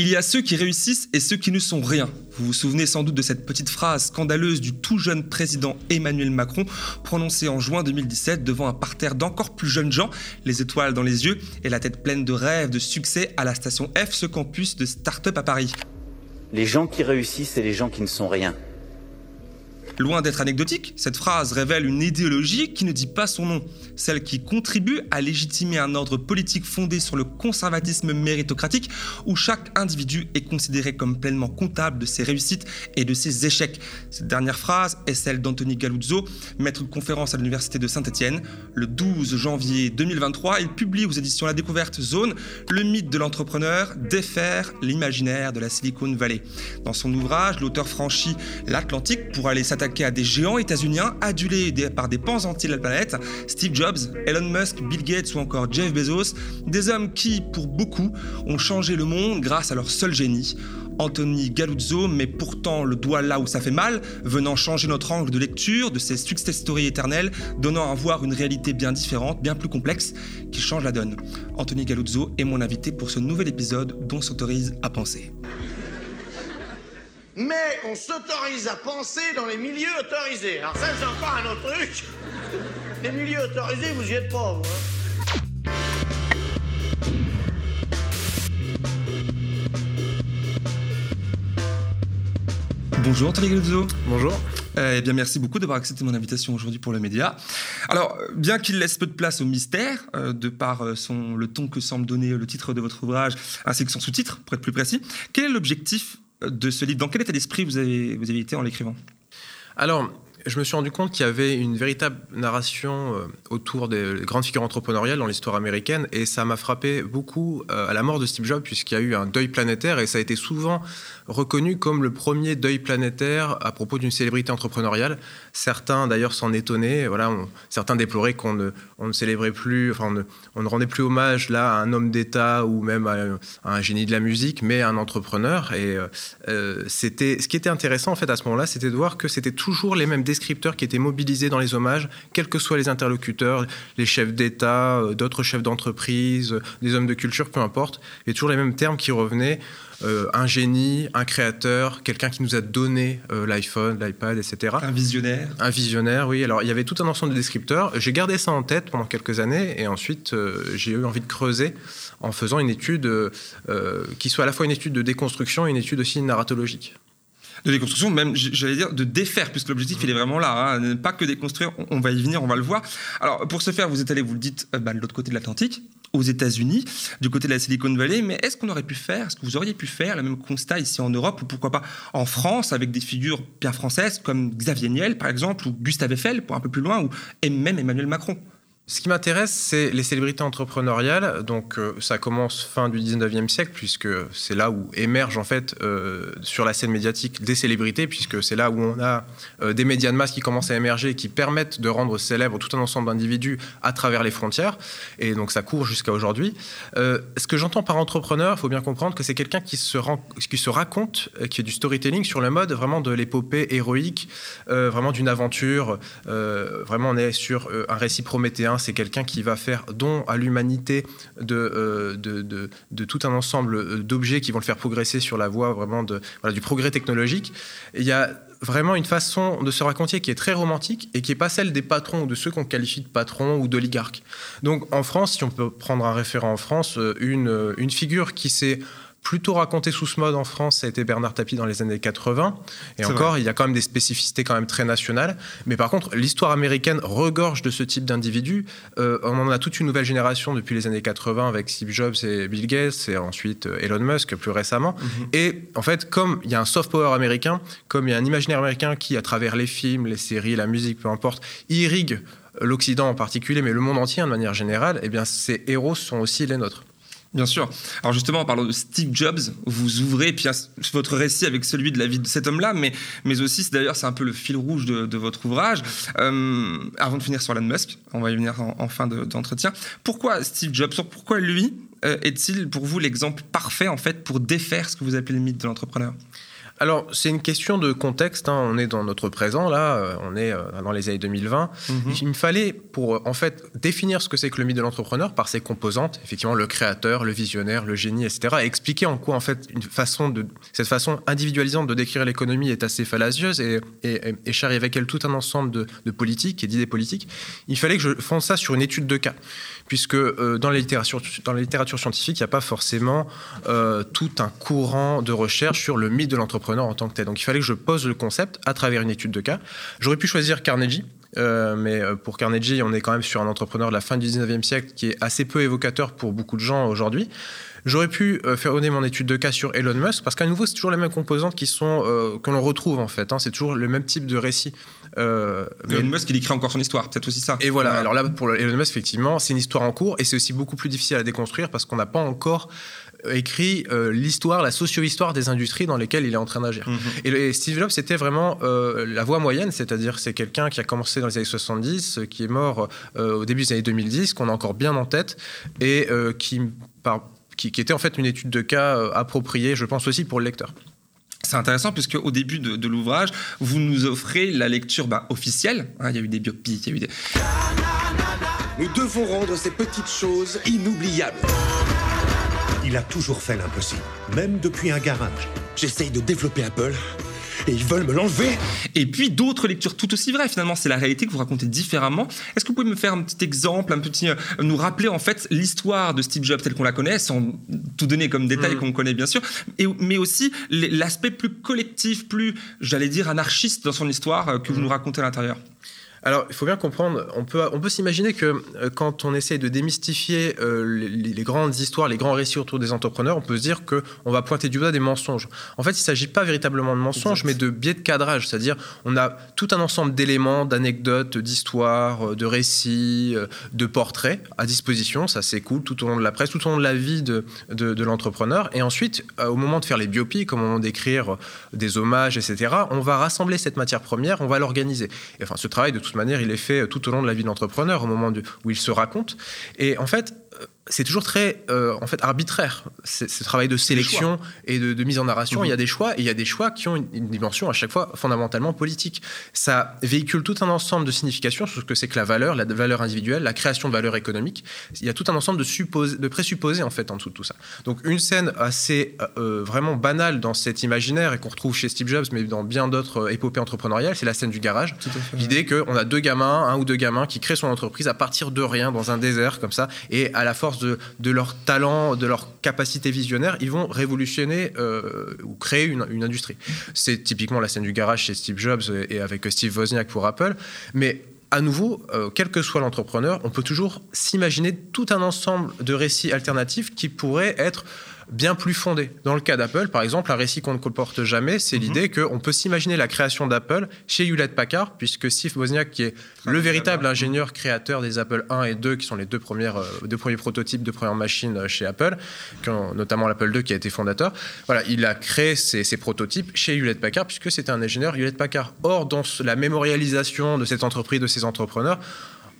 Il y a ceux qui réussissent et ceux qui ne sont rien. Vous vous souvenez sans doute de cette petite phrase scandaleuse du tout jeune président Emmanuel Macron, prononcée en juin 2017 devant un parterre d'encore plus jeunes gens, les étoiles dans les yeux et la tête pleine de rêves, de succès à la station F, ce campus de start-up à Paris. Les gens qui réussissent et les gens qui ne sont rien. Loin d'être anecdotique, cette phrase révèle une idéologie qui ne dit pas son nom, celle qui contribue à légitimer un ordre politique fondé sur le conservatisme méritocratique où chaque individu est considéré comme pleinement comptable de ses réussites et de ses échecs. Cette dernière phrase est celle d'Anthony Galuzzo, maître de conférence à l'université de Saint-Étienne. Le 12 janvier 2023, il publie aux éditions La Découverte Zone le mythe de l'entrepreneur défaire l'imaginaire de la Silicon Valley. Dans son ouvrage, l'auteur franchit l'Atlantique pour aller s'attaquer à des géants états-uniens adulés par des pans entiers de la planète, Steve Jobs, Elon Musk, Bill Gates ou encore Jeff Bezos, des hommes qui, pour beaucoup, ont changé le monde grâce à leur seul génie. Anthony Galuzzo met pourtant le doigt là où ça fait mal, venant changer notre angle de lecture de ces success stories éternelles, donnant à voir une réalité bien différente, bien plus complexe, qui change la donne. Anthony Galuzzo est mon invité pour ce nouvel épisode dont s'autorise à penser mais on s'autorise à penser dans les milieux autorisés. Alors ça, c'est encore un autre truc. Les milieux autorisés, vous y êtes pas, vous. Hein. Bonjour Galuzzo. Bonjour. Eh bien, merci beaucoup d'avoir accepté mon invitation aujourd'hui pour le média. Alors, bien qu'il laisse peu de place au mystère, euh, de par euh, son, le ton que semble donner le titre de votre ouvrage, ainsi que son sous-titre, pour être plus précis, quel est l'objectif de ce livre Dans quel état d'esprit vous avez, vous avez été en l'écrivant? Alors, je me suis rendu compte qu'il y avait une véritable narration euh, autour des grandes figures entrepreneuriales dans l'histoire américaine et ça m'a frappé beaucoup euh, à la mort de Steve Jobs puisqu'il y a eu un deuil planétaire et ça a été souvent reconnu comme le premier deuil planétaire à propos d'une célébrité entrepreneuriale. Certains d'ailleurs s'en étonnaient, voilà, certains déploraient qu'on ne, on ne célébrait plus, enfin on ne, rendait plus hommage là à un homme d'État ou même à, un génie de la musique, mais à un entrepreneur. Et euh, c'était, ce qui était intéressant en fait à ce moment-là, c'était de voir que c'était toujours les mêmes descripteurs qui étaient mobilisés dans les hommages, quels que soient les interlocuteurs, les chefs d'État, euh, d'autres chefs d'entreprise, des hommes de culture, peu importe, et toujours les mêmes termes qui revenaient. Euh, un génie, un créateur, quelqu'un qui nous a donné euh, l'iPhone, l'iPad, etc. Un visionnaire. Un visionnaire, oui. Alors il y avait tout un ensemble de descripteurs. J'ai gardé ça en tête pendant quelques années et ensuite euh, j'ai eu envie de creuser en faisant une étude qui soit à la fois une étude de déconstruction et une étude aussi narratologique de déconstruction, même j'allais dire de défaire, puisque l'objectif il est vraiment là, hein. pas que déconstruire, on va y venir, on va le voir. Alors pour ce faire, vous êtes allé, vous le dites, bah, de l'autre côté de l'Atlantique, aux États-Unis, du côté de la Silicon Valley, mais est-ce qu'on aurait pu faire, est-ce que vous auriez pu faire le même constat ici en Europe, ou pourquoi pas en France, avec des figures bien françaises comme Xavier Niel, par exemple, ou Gustave Eiffel, pour un peu plus loin, ou même Emmanuel Macron? Ce qui m'intéresse, c'est les célébrités entrepreneuriales. Donc, euh, ça commence fin du 19e siècle, puisque c'est là où émergent, en fait, euh, sur la scène médiatique, des célébrités, puisque c'est là où on a euh, des médias de masse qui commencent à émerger et qui permettent de rendre célèbre tout un ensemble d'individus à travers les frontières. Et donc, ça court jusqu'à aujourd'hui. ce que j'entends par entrepreneur, il faut bien comprendre que c'est quelqu'un qui, se qui se raconte, qui est du storytelling sur le mode vraiment de l'épopée héroïque, vraiment d'une aventure. vraiment, on est sur un récit prométhéen c'est quelqu'un qui va faire don à l'humanité de, euh, tout un ensemble euh, d'objets qui vont le faire progresser sur la voie vraiment du progrès technologique. il y a vraiment une façon de se raconter qui est très romantique et qui n'est pas celle des patrons ou de ceux qu'on qualifie de patrons ou d'oligarques. Donc en France, si on peut prendre un référent en France, euh, une, une figure qui s'est plutôt raconté sous ce mode en France, ça a été Bernard Tapie dans les années 80. Et encore, il y a quand même des spécificités quand même très nationales. Mais par contre, l'histoire américaine regorge de ce type d'individus. Euh, on en a toute une nouvelle génération depuis les années 80 avec Steve Jobs et Bill Gates et ensuite euh, Elon Musk plus récemment. Mhm. Et en fait, comme il y a un soft power américain, comme il y a un imaginaire américain qui, à travers les films, les séries, la musique, peu importe, irrigue l'Occident en particulier, mais le monde entier de manière générale, eh bien, ces héros sont aussi les nôtres. Bien sûr. Alors justement, en parlant de Steve Jobs, vous ouvrez puis votre récit avec celui de la vie de cet homme-là, mais, mais aussi, d'ailleurs, c'est un peu le fil rouge de, votre ouvrage. Euh, avant de finir sur Elon Musk, on va y venir en, fin d'entretien. pourquoi Steve Jobs Pourquoi lui euh, est-il pour vous l'exemple parfait en fait pour défaire ce que vous appelez le mythe de l'entrepreneur? Alors, c'est une question de contexte. Hein. On est dans notre présent, là. Euh, on est euh, dans les années 2020. Mhm. Il me fallait, pour en fait définir ce que c'est que le mythe de l'entrepreneur par ses composantes, effectivement, le créateur, le visionnaire, le génie, etc., et expliquer en quoi, en fait, une façon de, cette façon individualisante de décrire l'économie est assez fallacieuse et, et, et charrie avec elle tout un ensemble de, de politiques et d'idées politiques. Il fallait que je fonce ça sur une étude de cas puisque euh, dans, la littérature, dans la littérature scientifique, il n'y a pas forcément euh, tout un courant de recherche sur le mythe de l'entrepreneur en tant que tel. Donc il fallait que je pose le concept à travers une étude de cas. J'aurais pu choisir Carnegie, euh, mais pour Carnegie, on est quand même sur un entrepreneur de la fin du 19e siècle qui est assez peu évocateur pour beaucoup de gens aujourd'hui. J'aurais pu faire donner mon étude de cas sur Elon Musk parce qu'à nouveau, c'est toujours les mêmes composantes qui sont que l'on retrouve en fait. Hein. c'est toujours le même type de récit euh, Elon Musk, il écrit encore son histoire, peut-être aussi ça. Et voilà, alors là, pour Elon Musk, effectivement, c'est une histoire en cours et c'est aussi beaucoup plus difficile à déconstruire parce qu'on n'a pas encore écrit euh, l'histoire, la socio-histoire des industries dans lesquelles il est en train d'agir. Mhm. et, Steve Jobs, c'était vraiment euh, la voie moyenne, c'est-à-dire c'est quelqu'un qui a commencé dans les années 70, qui est mort au début des années 2010, qu'on a encore bien en tête et qui, qui, qui, était en fait une étude de cas appropriée, je pense aussi pour le lecteur. C'est intéressant puisque au début de, l'ouvrage, vous nous offrez la lecture bah, officielle. Hein, il y a eu des biopics, il y a eu des... Nous devons rendre ces petites choses inoubliables. Il a toujours fait l'impossible, même depuis un garage. J'essaye de développer Apple et ils veulent me l'enlever. Et puis d'autres lectures tout aussi vraies. Finalement, c'est la réalité que vous racontez différemment. Est-ce que vous pouvez me faire un petit exemple, un petit, euh, nous rappeler en fait l'histoire de Steve Jobs telle qu'on la connaît, sans tout donner comme détail mm. qu'on connaît bien sûr, et, mais aussi l'aspect plus collectif, plus, j'allais dire, anarchiste dans son histoire euh, que vous mm. nous racontez à l'intérieur? Alors, il faut bien comprendre, on peut, on peut s'imaginer que euh, quand on essaie de démystifier euh, les, grandes histoires, les grands récits autour des entrepreneurs, on peut se dire qu'on va pointer du doigt des mensonges. En fait, il ne s'agit pas véritablement de mensonges, mais de biais de cadrage. C'est-à-dire, on a tout un ensemble d'éléments, d'anecdotes, d'histoires, de récits, euh, de portraits à disposition. Ça s'écoule tout au long de la presse, tout au long de la vie de, de, l'entrepreneur. Et ensuite, au moment de faire les biopics, au moment d'écrire des hommages, etc., on va rassembler cette matière première, on va l'organiser. Enfin, ce travail de toute manière, il est fait tout au long de la vie de l'entrepreneur, au moment où il se raconte. Et en fait, c'est toujours très euh, en fait arbitraire ce travail de sélection et de, mise en narration. Il y a mhm. des choix et il y a des choix qui ont une, dimension à chaque fois fondamentalement politique. Ça véhicule tout un ensemble de significations sur ce que c'est que la valeur, la valeur individuelle, la création de valeur économique. Il y a tout un ensemble de, de présupposés en fait en dessous de tout ça. Donc une scène assez euh, vraiment banale dans cet imaginaire et qu'on retrouve chez Steve Jobs, mais dans bien d'autres épopées entrepreneuriales, c'est la scène du garage. L'idée qu'on a deux gamins, un ou deux gamins qui créent son entreprise à partir de rien dans un désert comme ça et à la force de, leur talent, de leur capacité visionnaire, ils vont révolutionner euh, ou créer une, industrie. C'est typiquement la scène du garage chez Steve Jobs et avec Steve Wozniak pour Apple. Mais à nouveau, euh, quel que soit l'entrepreneur, on peut toujours s'imaginer tout un ensemble de récits alternatifs qui pourraient être bien plus fondé. Dans le cas d'Apple, par exemple, un récit qu'on ne comporte jamais, c'est mhm. l'idée qu'on peut s'imaginer la création d'Apple chez Hewlett Packard, puisque Steve Wozniak, qui est le véritable ingénieur créateur des Apple 1 et 2, qui sont les deux, premières, euh, deux premiers prototypes de premières machines euh, chez Apple, notamment l'Apple 2 qui a été fondateur, voilà, il a créé ces, prototypes chez Hewlett Packard, puisque c'était un ingénieur Hewlett Packard. Or, dans la mémorialisation de cette entreprise, de ces entrepreneurs,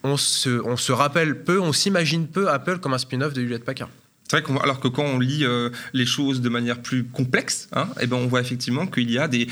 on se, on se rappelle peu, on s'imagine peu Apple comme un spin-off de Hewlett Packard. C'est vrai alors que quand on lit euh, les choses de manière plus complexe, hein, eh ben on voit effectivement qu'il y a des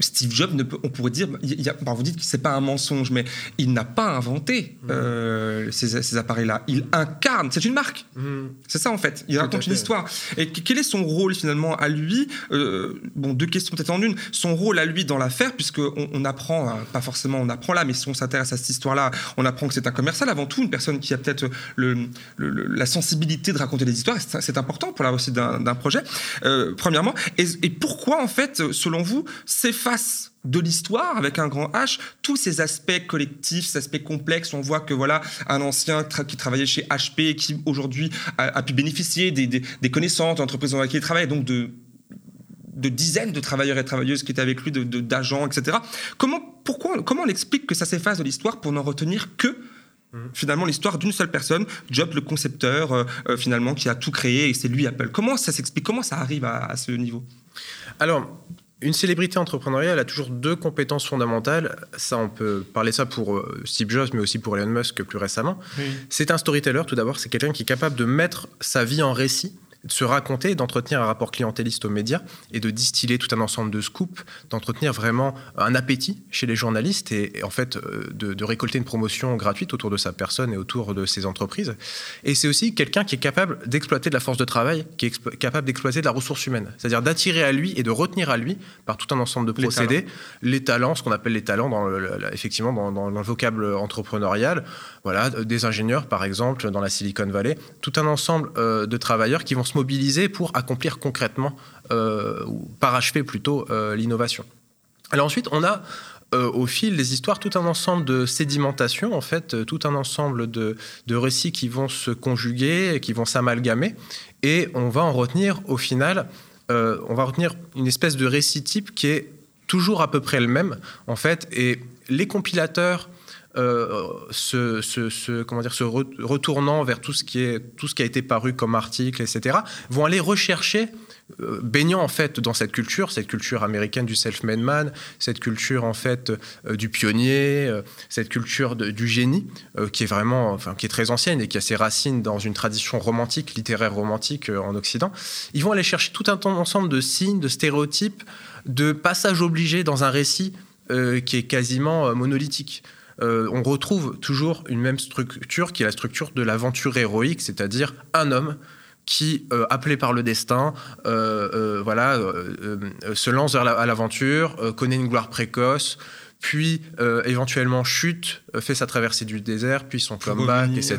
Steve Jobs, ne peut, on pourrait dire, il y a, vous dites que c'est pas un mensonge, mais il n'a pas inventé mmh. euh, ces, appareils-là. Il incarne, c'est une marque. Mmh. C'est ça en fait. Il raconte une histoire. Et quel est son rôle finalement à lui euh, Bon, deux questions peut-être en une. Son rôle à lui dans l'affaire, puisque on, apprend, hein, pas forcément on apprend là, mais si on s'intéresse à cette histoire-là, on apprend que c'est un commercial avant tout, une personne qui a peut-être le, la sensibilité de raconter des histoires. C'est important pour la réussite d'un projet. Euh, premièrement, et, et, pourquoi en fait, selon vous, c'est face de l'histoire avec un grand H, tous ces aspects collectifs, ces aspects complexes. On voit que voilà un ancien qui travaillait chez HP qui aujourd'hui a, pu bénéficier des, connaissances d'entreprises dans lesquelles il travaille, donc de de dizaines de travailleurs et travailleuses qui étaient avec lui, d'agents, etc. Comment, pourquoi, comment on explique que ça s'efface de l'histoire pour n'en retenir que mmh. finalement l'histoire d'une seule personne, Job le concepteur euh, euh, finalement qui a tout créé et c'est lui Apple. Comment ça s'explique? Comment ça arrive à, à ce niveau? Alors une célébrité entrepreneuriale a toujours deux compétences fondamentales. Ça, on peut parler ça pour euh, Steve Jobs, mais aussi pour Elon Musk plus récemment. C'est un storyteller, tout d'abord. C'est quelqu'un qui est capable de mettre sa vie en récit se raconter, d'entretenir un rapport clientéliste aux médias et de distiller tout un ensemble de scoops, d'entretenir vraiment un appétit chez les journalistes et, en fait euh, de, récolter une promotion gratuite autour de sa personne et autour de ses entreprises. Et c'est aussi quelqu'un qui est capable d'exploiter de la force de travail, qui est capable d'exploiter de la ressource humaine, c'est-à-dire d'attirer à lui et de retenir à lui par tout un ensemble de procédés les talents, ce qu'on appelle les talents dans effectivement dans, dans, le vocable entrepreneurial, voilà, des ingénieurs par exemple dans la Silicon Valley, tout un ensemble euh, de travailleurs qui vont se mobiliser pour accomplir concrètement, euh, ou parachever plutôt, euh, l'innovation. Alors ensuite, on a euh, au fil des histoires tout un ensemble de sédimentation, en fait, tout un ensemble de, de récits qui vont se conjuguer, qui vont s'amalgamer, et on va en retenir au final, on va retenir une espèce de récit type qui est toujours à peu près le même, en fait, et les compilateurs se, comment dire, se retournant vers tout ce, qui est, tout ce qui a été paru comme article, etc., vont aller rechercher, euh, baignant en fait dans cette culture, cette culture américaine du self-made man, cette culture en fait euh, du pionnier, euh, cette culture du génie, qui est vraiment, enfin, qui est très ancienne et qui a ses racines dans une tradition romantique, littéraire romantique en Occident. Ils vont aller chercher tout un ensemble de signes, de stéréotypes, de passages obligés dans un récit qui est quasiment monolithique. Euh, on retrouve toujours une même structure qui est la structure de l'aventure héroïque, c'est-à-dire un homme qui, euh, appelé par le destin, euh, voilà, se lance à l'aventure, connaît une gloire précoce, puis euh, éventuellement chute, euh, fait sa traversée du désert, puis son comeback, etc.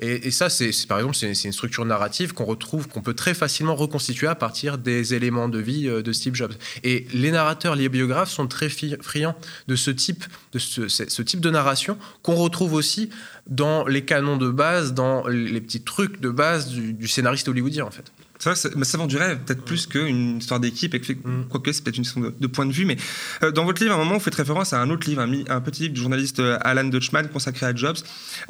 Et, ça, c'est par exemple, c'est une structure narrative qu'on retrouve, qu'on peut très facilement reconstituer à partir des éléments de vie euh, de Steve Jobs. Et les narrateurs, les biographes sont très friands de ce type de, ce, type de narration qu'on retrouve aussi dans les canons de base, dans les petits trucs de base du, du scénariste hollywoodien, en fait. C'est vrai, mais ça vend du rêve, peut-être plus qu'une histoire d'équipe, et mm. quoique c'est peut-être une histoire de, point de vue. Mais euh, dans votre livre, à un moment, vous faites référence à un autre livre, un, petit livre du journaliste euh, Alan Dutchman consacré à Jobs,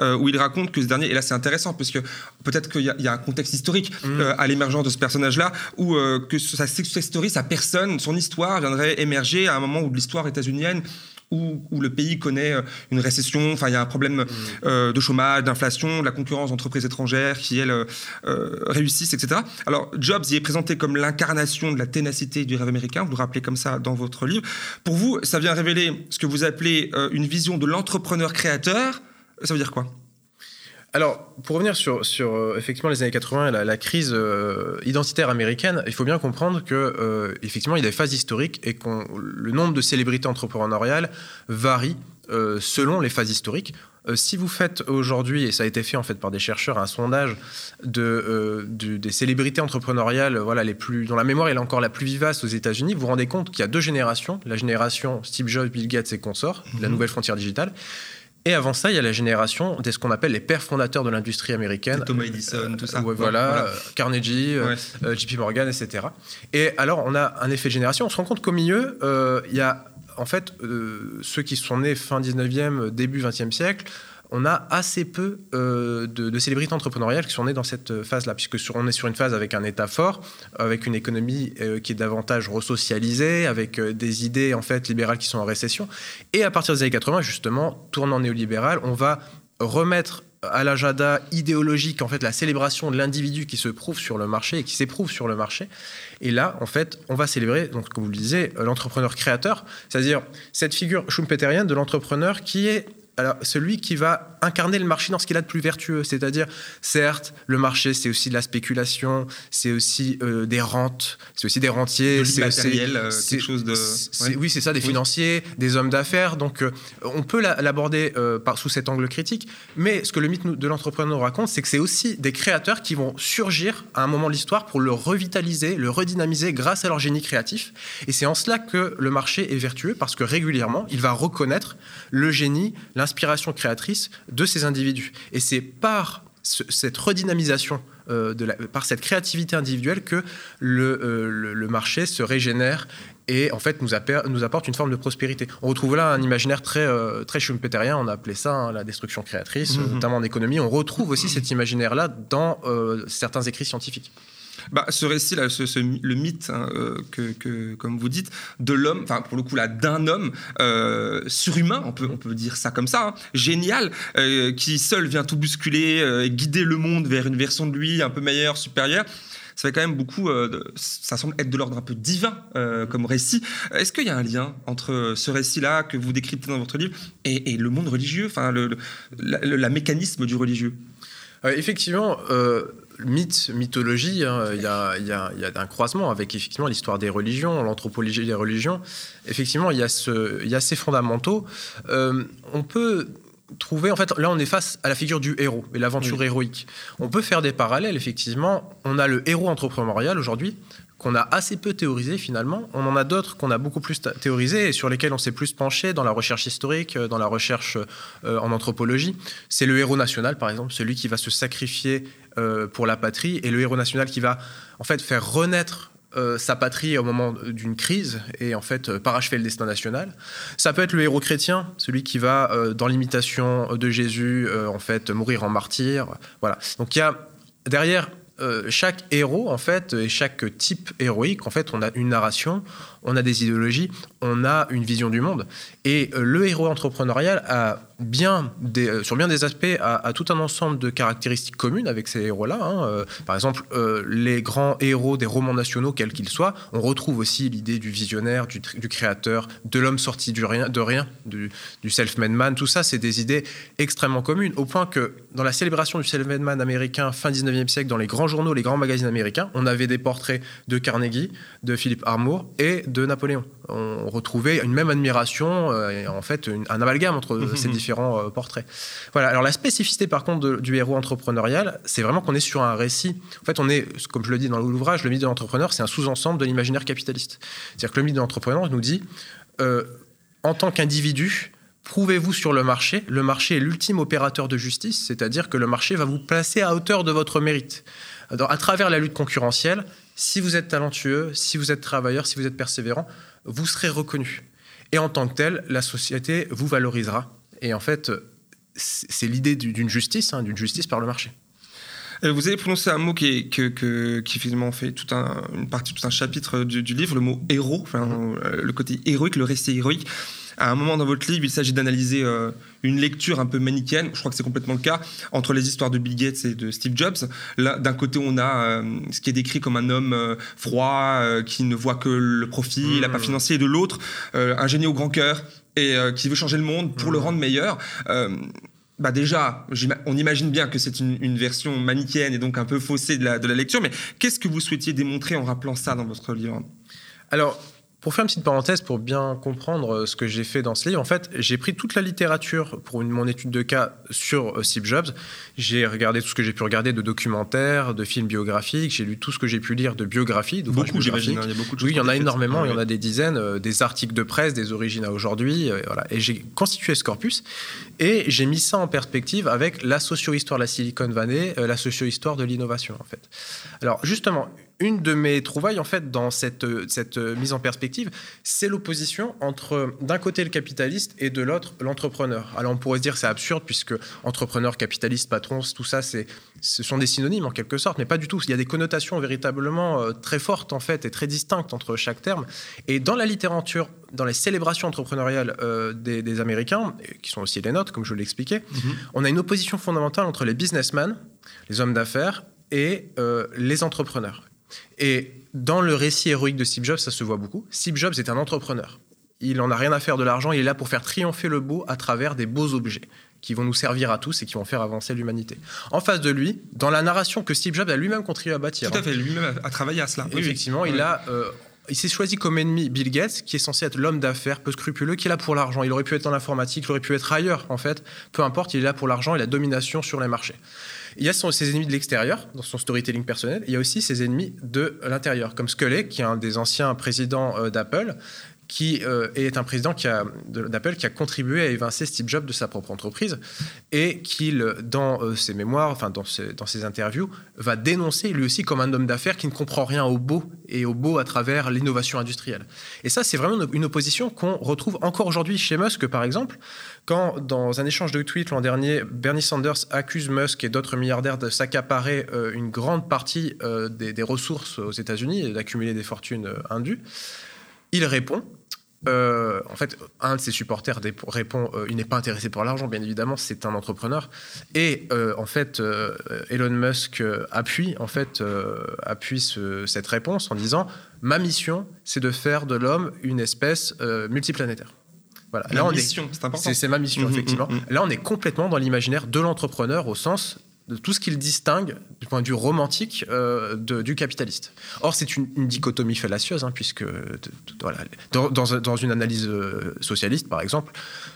euh, où il raconte que ce dernier, et là c'est intéressant, parce que peut-être qu'il y, a un contexte historique mm. à l'émergence de ce personnage-là, où que sa success story, sa personne, son histoire viendrait émerger à un moment où l'histoire états-unienne où, le pays connaît euh, une récession, enfin il y a un problème mm. euh, de chômage, d'inflation, de la concurrence d'entreprises étrangères qui, elles, euh, réussissent, etc. Alors Jobs y est présenté comme l'incarnation de la ténacité du rêve américain, vous le rappelez comme ça dans votre livre. Pour vous, ça vient révéler ce que vous appelez une vision de l'entrepreneur créateur. Ça veut dire quoi? Alors, pour revenir sur, sur euh, effectivement les années 80 et la, crise euh, identitaire américaine, il faut bien comprendre que euh, effectivement il y a des phases historiques et que le nombre de célébrités entrepreneuriales varie selon les phases historiques. si vous faites aujourd'hui, et ça a été fait en fait par des chercheurs, un sondage de, des célébrités entrepreneuriales, voilà les plus dont la mémoire est encore la plus vivace aux États-Unis, vous vous rendez compte qu'il y a deux générations, la génération Steve Jobs, Bill Gates et consorts, la mhm. nouvelle frontière digitale, et avant ça, il y a la génération de ce qu'on appelle les pères fondateurs de l'industrie américaine. Thomas Edison, tout ça. voilà, euh, Carnegie, euh, euh, JP Morgan, etc. Et alors, on a un effet de génération. On se rend compte qu'au milieu, il y a en fait ceux qui sont nés fin 19e, début 20e siècle on a assez peu euh, de, célébrités entrepreneuriales qui sont nées dans cette phase-là, puisque on est sur une phase avec un État fort, avec une économie euh, qui est davantage resocialisée, avec euh, des idées en fait libérales qui sont en récession. Et à partir des années 80, justement, tournant néolibéral, on va remettre à l'agenda idéologique en fait la célébration de l'individu qui se prouve sur le marché et qui s'éprouve sur le marché. Et là, en fait, on va célébrer, donc comme vous le disiez, l'entrepreneur créateur, c'est-à-dire cette figure schumpeterienne de l'entrepreneur qui est alors celui qui va incarner le marché dans ce qu'il a de plus vertueux, c'est-à-dire certes le marché c'est aussi de la spéculation, c'est aussi euh, des rentes, c'est aussi des rentiers, c'est euh, quelque chose de oui c'est ça des financiers, des hommes d'affaires, donc euh, on peut l'aborder par sous cet angle critique, mais ce que le mythe de l'entrepreneur raconte, c'est que c'est aussi des créateurs qui vont surgir à un moment de l'histoire pour le revitaliser, le redynamiser grâce à leur génie créatif, et c'est en cela que le marché est vertueux parce que régulièrement il va reconnaître le génie, inspiration créatrice de ces individus. Et c'est par cette redynamisation, euh, de la, par cette créativité individuelle que le, euh, le, marché se régénère et en fait nous, nous, apporte une forme de prospérité. On retrouve là un imaginaire très, euh, très schumpeterien, on a appelé ça hein, la destruction créatrice, mmh notamment en économie. On retrouve aussi cet imaginaire-là dans certains écrits scientifiques bah, Ce récit, le mythe, hein, euh, que, comme vous dites, de l'homme, enfin pour le coup là, d'un homme euh, surhumain, on peut, dire ça comme ça, hein, génial, euh, qui seul vient tout bousculer guider le monde vers une version de lui un peu meilleure, supérieure ça fait quand même beaucoup, ça semble être de l'ordre un peu divin comme récit. Est-ce qu'il y a un lien entre ce récit-là que vous décryptez dans votre livre et, le monde religieux, enfin le, la, mécanisme du religieux? Effectivement, mythe, mythologie, hein, il y, a, il y a- il y a un croisement avec effectivement l'histoire des religions, l'anthropologie des religions. Effectivement, il y a, ce, il y a ces fondamentaux. Euh, on peut trouver, en fait, là on est face à la figure du héros et l'aventure héroïque. On peut faire des parallèles, effectivement. On a le héros entrepreneurial aujourd'hui qu'on a assez peu théorisé finalement. On en a d'autres qu'on a beaucoup plus théorisé et sur lesquels on s'est plus penché dans la recherche historique, euh, dans la recherche euh, en anthropologie. C'est le héros national, par exemple, celui qui va se sacrifier euh, pour la patrie, et le héros national qui va en fait faire renaître sa patrie au moment d'une crise et en fait parachever le destin national. Ça peut être le héros chrétien, celui qui va dans l'imitation de Jésus en fait mourir en martyr. Voilà. Donc il y a derrière chaque héros en fait et chaque type héroïque en fait on a une narration, on a des idéologies, on a une vision du monde et euh, le héros entrepreneurial a bien des, euh, sur bien des aspects a, tout un ensemble de caractéristiques communes avec ces héros-là. hein. Euh, par exemple, les grands héros des romans nationaux, quels qu'ils soient, on retrouve aussi l'idée du visionnaire, du, créateur, de l'homme sorti du rien, de rien, du, self-made man. Tout ça, c'est des idées extrêmement communes, au point que dans la célébration du self-made man américain fin 19e siècle, dans les grands journaux, les grands magazines américains, on avait des portraits de Carnegie, de Philippe Armour et Napoléon. On retrouvait une même admiration, euh, et en fait une- un amalgame entre ces différents euh, portraits. Voilà. Alors la spécificité par contre de- du héros entrepreneurial, c'est vraiment qu'on est sur un récit. En fait, on est, comme je le dis dans l'ouvrage, le mythe de l'entrepreneur, c'est un sous-ensemble de l'imaginaire capitaliste. C'est-à-dire que le mythe de l'entrepreneur nous dit, euh, en tant qu'individu, prouvez-vous sur le marché. Le marché est l'ultime opérateur de justice, c'est-à-dire que le marché va vous placer à hauteur de votre mérite. Dans- à travers la lutte concurrentielle, si vous êtes talentueux, si vous êtes travailleur, si vous êtes persévérant, vous serez reconnu. Et en tant que tel, la société vous valorisera. Et en fait, c'est l'idée du- d'une justice, hein, d'une justice par le marché. Euh, Vous avez prononcé un mot qui, est- que, que- qui finalement fait tout un, une partie, tout un chapitre du, du livre, le mot héros, enfin, euh, le côté héroïque, le récit héroïque. À un moment dans votre livre, il s'agit d'analyser euh, une lecture un peu manichéenne, je crois que c'est complètement le cas, entre les histoires de Bill Gates et de Steve Jobs. Là, D'un côté, on a euh, ce qui est décrit comme un homme euh, froid, qui ne voit que le profit, l'appât financier, et de l'autre, un génie au grand cœur, et qui veut changer le monde pour le rendre meilleur. Bah déjà, on imagine bien que c'est une, une version manichéenne et donc un peu faussée de la, de la lecture, mais qu'est-ce que vous souhaitiez démontrer en rappelant ça dans votre livre? Alors, pour faire une petite parenthèse, pour bien comprendre euh, ce que j'ai fait dans ce livre, en fait, j'ai pris toute la littérature pour une- mon étude de cas sur euh, Steve Jobs. J'ai regardé tout ce que j'ai pu regarder de documentaires, de films biographiques, j'ai lu tout ce que j'ai pu lire de biographies. d'ouvrages Beaucoup, j'imagine. hein, Il y a beaucoup de choses Oui, il y en a énormément, il y en a des dizaines, euh, des articles de presse, des origines à aujourd'hui, euh, voilà. Et j'ai constitué ce corpus et j'ai mis ça en perspective avec la socio-histoire de la Silicon Valley, euh, la socio-histoire de l'innovation, en fait. Alors, justement, une de mes trouvailles, en fait, dans cette, cette mise en perspective, c'est l'opposition entre, d'un côté, le capitaliste et de l'autre, l'entrepreneur. Alors, on pourrait se dire c'est absurde, puisque entrepreneur, capitaliste, patron, tout ça, c'est, ce sont des synonymes en quelque sorte, mais pas du tout. Il y a des connotations véritablement euh, très fortes, en fait, et très distinctes entre chaque terme. Et dans la littérature, dans les célébrations entrepreneuriales euh, des, des Américains, qui sont aussi les nôtres, comme je l'expliquais, on a une opposition fondamentale entre les businessmen, les hommes d'affaires, et euh, les entrepreneurs. Et dans le récit héroïque de Steve Jobs, ça se voit beaucoup. Steve Jobs est un entrepreneur. Il en a rien à faire de l'argent, il est là pour faire triompher le beau à travers des beaux objets qui vont nous servir à tous et qui vont faire avancer l'humanité. En face de lui, dans la narration que Steve Jobs a lui-même contribué à bâtir, Tout à hein, lui-même a, travaillé à cela. Oui, oui. Effectivement, il a. euh, il s'est choisi comme ennemi Bill Gates, qui est censé être l'homme d'affaires peu scrupuleux, qui est là pour l'argent. Il aurait pu être dans l'informatique, il aurait pu être ailleurs, en fait. Peu importe, il est là pour l'argent et la domination sur les marchés. Il y a ses ennemis de l'extérieur, dans son storytelling personnel. Il y a aussi ses ennemis de l'intérieur, comme Sculley, qui est un des anciens présidents euh, d'Apple, qui euh, est un président d'Apple qui a contribué à évincer Steve Jobs de sa propre entreprise et qui, dans euh, ses mémoires, enfin dans ses, dans ses interviews, va dénoncer lui aussi comme un homme d'affaires qui ne comprend rien au beau et au beau à travers l'innovation industrielle. Et ça, c'est vraiment une opposition qu'on retrouve encore aujourd'hui chez Musk, par exemple, quand dans un échange de tweets l'an dernier, Bernie Sanders accuse Musk et d'autres milliardaires de s'accaparer euh, une grande partie euh, des, ressources aux États-Unis et d'accumuler des fortunes euh, indues. Il répond en fait, un de ses supporters répond il n'est pas intéressé pour l'argent, bien évidemment, c'est un entrepreneur. Et en fait, Elon Musk appuie, en fait, appuie cette réponse en disant ma mission, c'est de faire de l'homme une espèce multiplanétaire. Voilà. Là, mission, c'est important. C'est ma mission, mmh, mmh, effectivement. Mmh, Là, on est complètement dans l'imaginaire de l'entrepreneur au sens de tout ce qu'il distingue du point de vue romantique euh, du capitaliste. Or, c'est une, dichotomie fallacieuse, hein, puisque voilà, dans, dans, une analyse euh, socialiste, par exemple,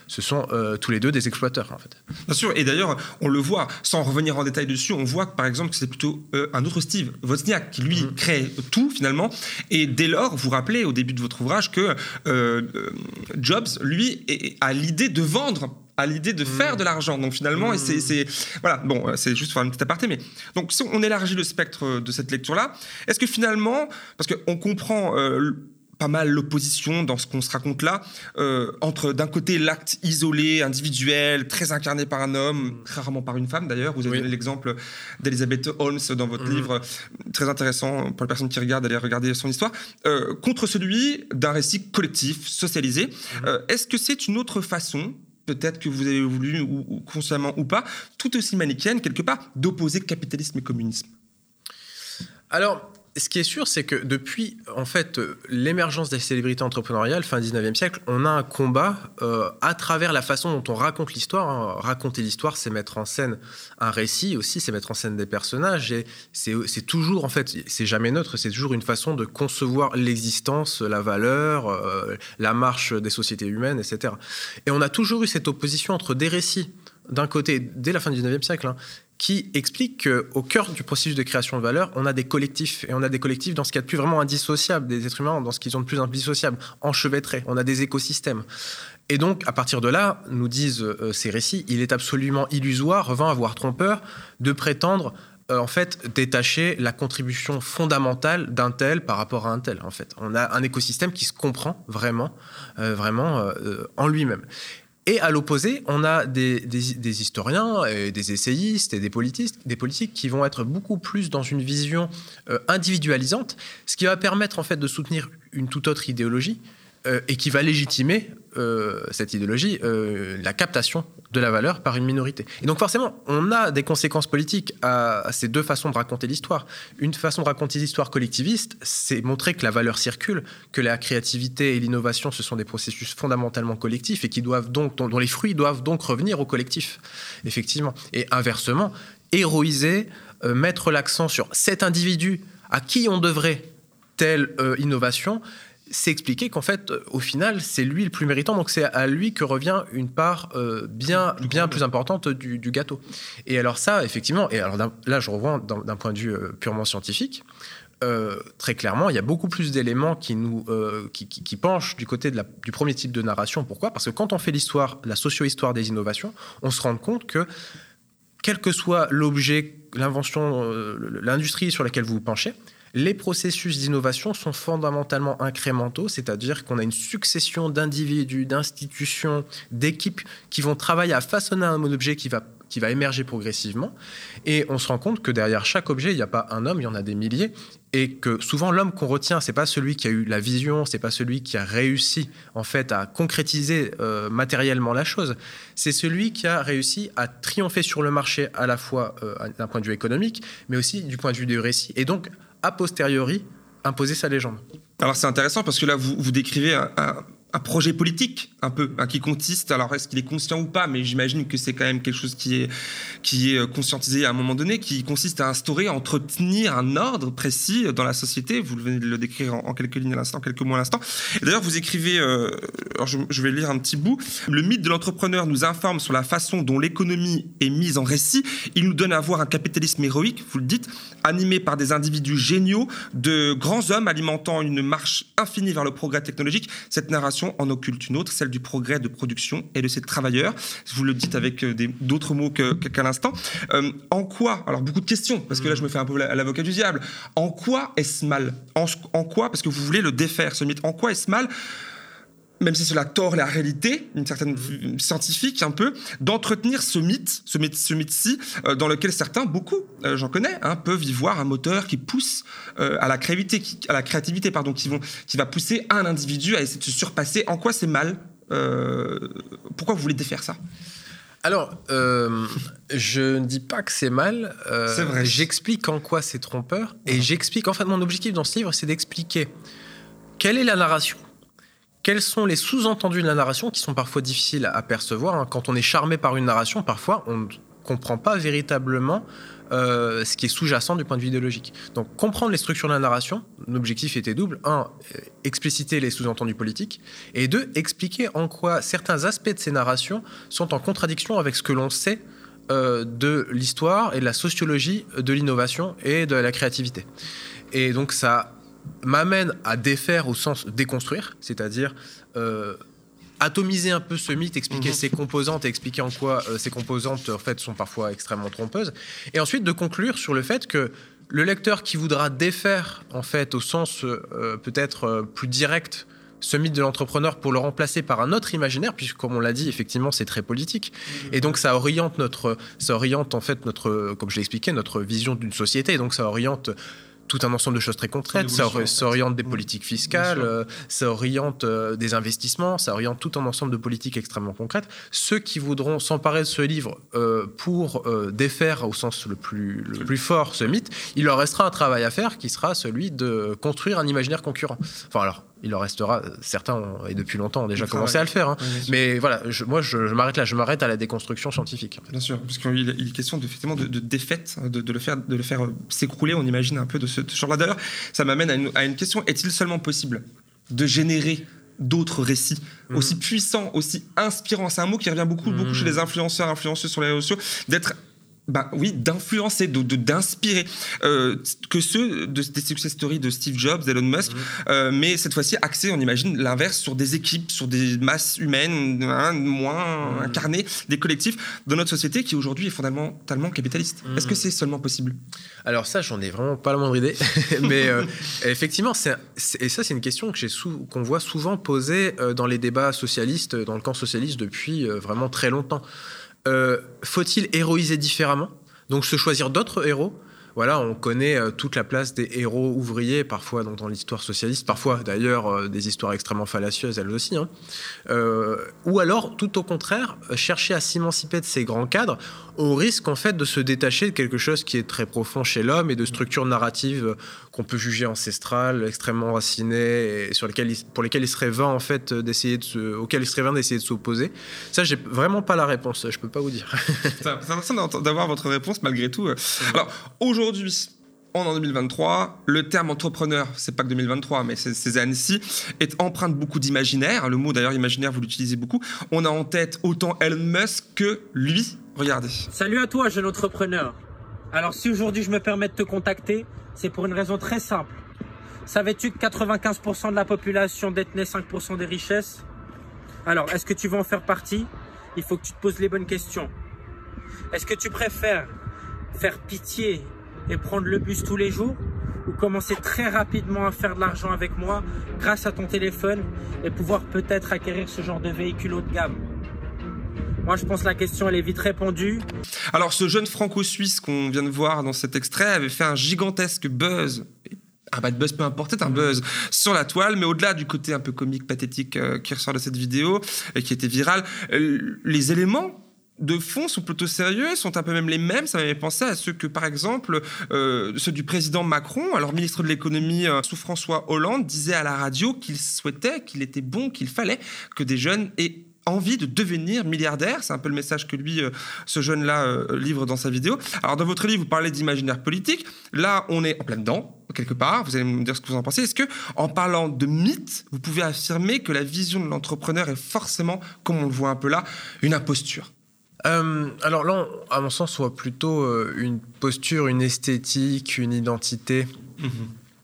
ce sont euh, tous les deux des exploiteurs, en fait. Bien sûr, et d'ailleurs, on le voit, sans revenir en détail dessus, on voit par exemple que c'est plutôt un autre Steve, Wozniak, qui lui mm-hmm. crée tout, finalement, et dès lors, vous rappelez au début de votre ouvrage que Jobs, lui, a l'idée de vendre à l'idée de faire de l'argent. Donc finalement, c'est voilà, bon, euh, c'est juste faire une petite aparté, mais donc si on élargit le spectre euh, de cette lecture-là, est-ce que finalement, parce qu'on comprend euh, pas mal l'opposition dans ce qu'on se raconte là, entre d'un côté l'acte isolé, individuel, très incarné par un homme, rarement par une femme d'ailleurs. Vous avez donné l'exemple d'Elizabeth Holmes dans votre mm. livre, très intéressant pour les personnes qui regardent d'aller regarder son histoire, contre celui d'un récit collectif, socialisé. Mm. Est-ce que c'est une autre façon peut-être que vous avez voulu, ou, consciemment ou pas, tout aussi manichéenne, quelque part, d'opposer capitalisme et communisme. Alors, ce qui est sûr, c'est que depuis en fait l'émergence des célébrités entrepreneuriales fin 19e siècle, on a un combat euh, à travers la façon dont on raconte l'histoire. Hein. Raconter l'histoire, c'est mettre en scène un récit aussi, c'est mettre en scène des personnages et c'est toujours en fait, c'est jamais neutre, c'est toujours une façon de concevoir l'existence, la valeur, euh, la marche des sociétés humaines, etc. Et on a toujours eu cette opposition entre des récits d'un côté, dès la fin du 19e siècle, hein, qui explique qu'au cœur du processus de création de valeur, on a des collectifs. Et on a des collectifs dans ce qu'il y de plus vraiment indissociable des êtres humains, dans ce qu'ils ont de plus indissociable, enchevêtrés. On a des écosystèmes. Et donc, à partir de là, nous disent euh, ces récits, il est absolument illusoire, vain, voire trompeur, de prétendre euh, en fait détacher la contribution fondamentale d'un tel par rapport à un tel. En fait, on a un écosystème qui se comprend vraiment, euh, vraiment en lui-même. Et à l'opposé, on a des, historiens, des essayistes et des, des politiques qui vont être beaucoup plus dans une vision euh, individualisante, ce qui va permettre en fait de soutenir une toute autre idéologie euh, et qui va légitimer euh, cette idéologie, euh, la captation de la valeur par une minorité. Et donc forcément, on a des conséquences politiques à, ces deux façons de raconter l'histoire. Une façon de raconter l'histoire collectiviste, c'est montrer que la valeur circule, que la créativité et l'innovation, ce sont des processus fondamentalement collectifs et qui doivent donc, dont, les fruits doivent donc revenir au collectif, effectivement. Et inversement, héroïser, mettre l'accent sur cet individu à qui on devrait telle innovation, c'est expliquer qu'en fait, euh, au final, c'est lui le plus méritant, donc c'est à lui que revient une part euh, bien, bien plus importante du, gâteau. Et alors ça, effectivement, et alors là, je revois d'un point de vue euh, purement scientifique, très clairement, il y a beaucoup plus d'éléments qui nous qui, penchent du côté de la, du premier type de narration. Pourquoi? Parce que quand on fait l'histoire, la socio-histoire des innovations, on se rend compte que quel que soit l'objet, l'invention, l'industrie sur laquelle vous vous penchez, les processus d'innovation sont fondamentalement incrémentaux, c'est-à-dire qu'on a une succession d'individus, d'institutions, d'équipes qui vont travailler à façonner un objet qui va, qui va émerger progressivement. Et on se rend compte que derrière chaque objet, il n'y a pas un homme, il y en a des milliers. Et que souvent l'homme qu'on retient, c'est pas celui qui a eu la vision, c'est pas celui qui a réussi en fait à concrétiser euh, matériellement la chose. C'est celui qui a réussi à triompher sur le marché à la fois euh, d'un point de vue économique, mais aussi du point de vue du récit. Et donc a posteriori imposer sa légende. Alors c'est intéressant parce que là vous, vous décrivez un, un projet politique un peu hein, qui consiste alors est-ce qu'il est conscient ou pas mais j'imagine que c'est quand même quelque chose qui est qui est euh, conscientisé à un moment donné qui consiste à instaurer à entretenir un ordre précis dans la société. Vous venez de le décrire en, quelques lignes à l'instant quelques mots à l'instant. D'ailleurs vous écrivez euh, alors je, je, vais lire un petit bout le mythe de l'entrepreneur nous informe sur la façon dont l'économie est mise en récit. Il nous donne à voir un capitalisme héroïque vous le dites animé par des individus géniaux de grands hommes alimentant une marche infinie vers le progrès technologique. Cette narration en occulte une autre, celle du progrès de production et de ses travailleurs. Vous le dites avec euh, d'autres mots qu'à l'instant. Euh, en quoi, alors beaucoup de questions, parce que là je me fais un peu l'avocat du diable, en quoi est-ce mal? En, quoi, parce que vous voulez le défaire, ce mythe, en quoi est-ce mal? Même si cela tord la réalité, une certaine scientifique un peu, d'entretenir ce mythe, ce mythe, ce mythe-ci, euh, dans lequel certains, beaucoup, euh, j'en connais, hein, peuvent y voir un moteur qui pousse euh, à la créativité, qui, à la créativité, pardon, qui, vont, qui va pousser un individu à essayer de se surpasser. En quoi c'est mal Pourquoi vous voulez défaire ça? Alors, je ne dis pas que c'est mal. c'est vrai. J'explique en quoi c'est trompeur. Et j'explique, en fait, mon objectif dans ce livre, c'est d'expliquer quelle est la narration quels sont les sous-entendus de la narration qui sont parfois difficiles à percevoir hein. Quand on est charmé par une narration, parfois on ne comprend pas véritablement euh, ce qui est sous-jacent du point de vue idéologique. Donc comprendre les structures de la narration, l'objectif était double. Un, euh, expliciter les sous-entendus politiques. Et deux, expliquer en quoi certains aspects de ces narrations sont en contradiction avec ce que l'on sait euh, de l'histoire et de la sociologie de l'innovation et de la créativité. Et donc ça m'amène à défaire au sens déconstruire, c'est-à-dire euh, atomiser un peu ce mythe, expliquer mhm. ses composantes et expliquer en quoi euh, ces composantes en fait sont parfois extrêmement trompeuses, et ensuite de conclure sur le fait que le lecteur qui voudra défaire en fait au sens euh, peut-être plus direct ce mythe de l'entrepreneur pour le remplacer par un autre imaginaire, puisque comme on l'a dit, effectivement, c'est très politique. Mhm. Et donc ça oriente notre, ça oriente en fait notre, comme je l'ai expliqué, notre vision d'une société. Et donc ça oriente tout un ensemble de choses très concrètes. Ça, oriente des politiques fiscales, euh, ça oriente euh, des investissements, ça oriente tout un ensemble de politiques extrêmement concrètes. Ceux qui voudront s'emparer de ce livre euh, pour défaire au sens le plus, le plus fort ce mythe, il leur restera un travail à faire qui sera celui de construire un imaginaire concurrent. Enfin alors, il en restera. Certains, et depuis longtemps, ont déjà commencé à le faire. Hein. Mais voilà, moi, je, m'arrête là. Je m'arrête à la déconstruction scientifique. Bien sûr, parce qu'il est question de, effectivement de, défaite, de, le faire, de le faire euh, s'écrouler. On imagine un peu de ce, genre-là. D'ailleurs, ça m'amène à une, à une question est-il seulement possible de générer d'autres récits mmh. aussi puissants, aussi inspirants? C'est un mot qui revient beaucoup, beaucoup chez mmh. les influenceurs, influenceuses sur les réseaux sociaux, d'être ben oui, d'influencer, de, d'inspirer euh, que ceux de, des success stories de Steve Jobs, Elon Musk, mhm. euh, mais cette fois-ci axé, on imagine l'inverse, sur des équipes, sur des masses humaines hein, moins mhm. incarnées, des collectifs de notre société qui aujourd'hui est fondamentalement capitaliste. Est-ce que mhm. c'est seulement possible? Alors ça, j'en ai vraiment pas la moindre idée, mais euh, effectivement, c'est, et ça c'est une question que j'ai qu'on voit souvent posée dans les débats socialistes, dans le camp socialiste depuis vraiment très longtemps. Euh, faut-il héroïser différemment? Donc se choisir d'autres héros? Voilà, on connaît euh, toute la place des héros ouvriers, parfois dans, l'histoire socialiste, parfois d'ailleurs euh, des histoires extrêmement fallacieuses elles aussi. Hein. ou alors, tout au contraire, chercher à s'émanciper de ces grands cadres au risque en fait de se détacher de quelque chose qui est très profond chez l'homme et de structures narratives qu'on peut juger ancestrales, extrêmement racinées et sur lesquelles pour lesquelles il serait vain en fait d'essayer de se, auxquelles il serait vain d'essayer de s'opposer. Ça, j'ai vraiment pas la réponse. Je peux pas vous dire. C'est intéressant d'avoir votre réponse malgré tout. Alors aujourd'hui. On en 2023, le terme entrepreneur, c'est pas que 2023, mais ces années-ci, est empreinte beaucoup d'imaginaire. Le mot d'ailleurs imaginaire, vous l'utilisez beaucoup. On a en tête autant Elon Musk que lui, Salut à toi, jeune entrepreneur. Alors si aujourd'hui je me permets de te contacter, c'est pour une raison très simple. Savais-tu que 95% de la population détenait 5% des richesses? Alors, est-ce que tu veux en faire partie? Il faut que tu te poses les bonnes questions. Est-ce que tu préfères faire pitié et prendre le bus tous les jours ou commencer très rapidement à faire de l'argent avec moi grâce à ton téléphone et pouvoir peut-être acquérir ce genre de véhicule haut de gamme? Moi, je pense que la question, elle est vite répondue. Alors, ce jeune franco-suisse qu'on vient de voir dans cet extrait avait fait un gigantesque buzz un bad buzz peu importe, un buzz sur la toile, mais au-delà du côté un peu comique, pathétique euh, qui ressort de cette vidéo et qui était virale, euh, les éléments de fond sont plutôt sérieux, sont un peu même les mêmes. Ça m'avait pensé à ceux que, par exemple, euh, ceux du président Macron, alors ministre de l'économie sous François Hollande, disait à la radio qu'il souhaitait, qu'il était bon, qu'il fallait que des jeunes aient envie de devenir milliardaire. C'est un peu le message que lui, euh, ce jeune-là, euh, livre dans sa vidéo. Alors, dans votre livre, vous parlez d'imaginaire politique. Là, on est en plein dedans, quelque part. Vous allez me dire ce que vous en pensez. Est-ce que, en parlant de mythe, vous pouvez affirmer que la vision de l'entrepreneur est forcément, comme on le voit un peu là, une imposture? Euh, alors là, à mon sens, soit plutôt une posture, une esthétique, une identité. Mmh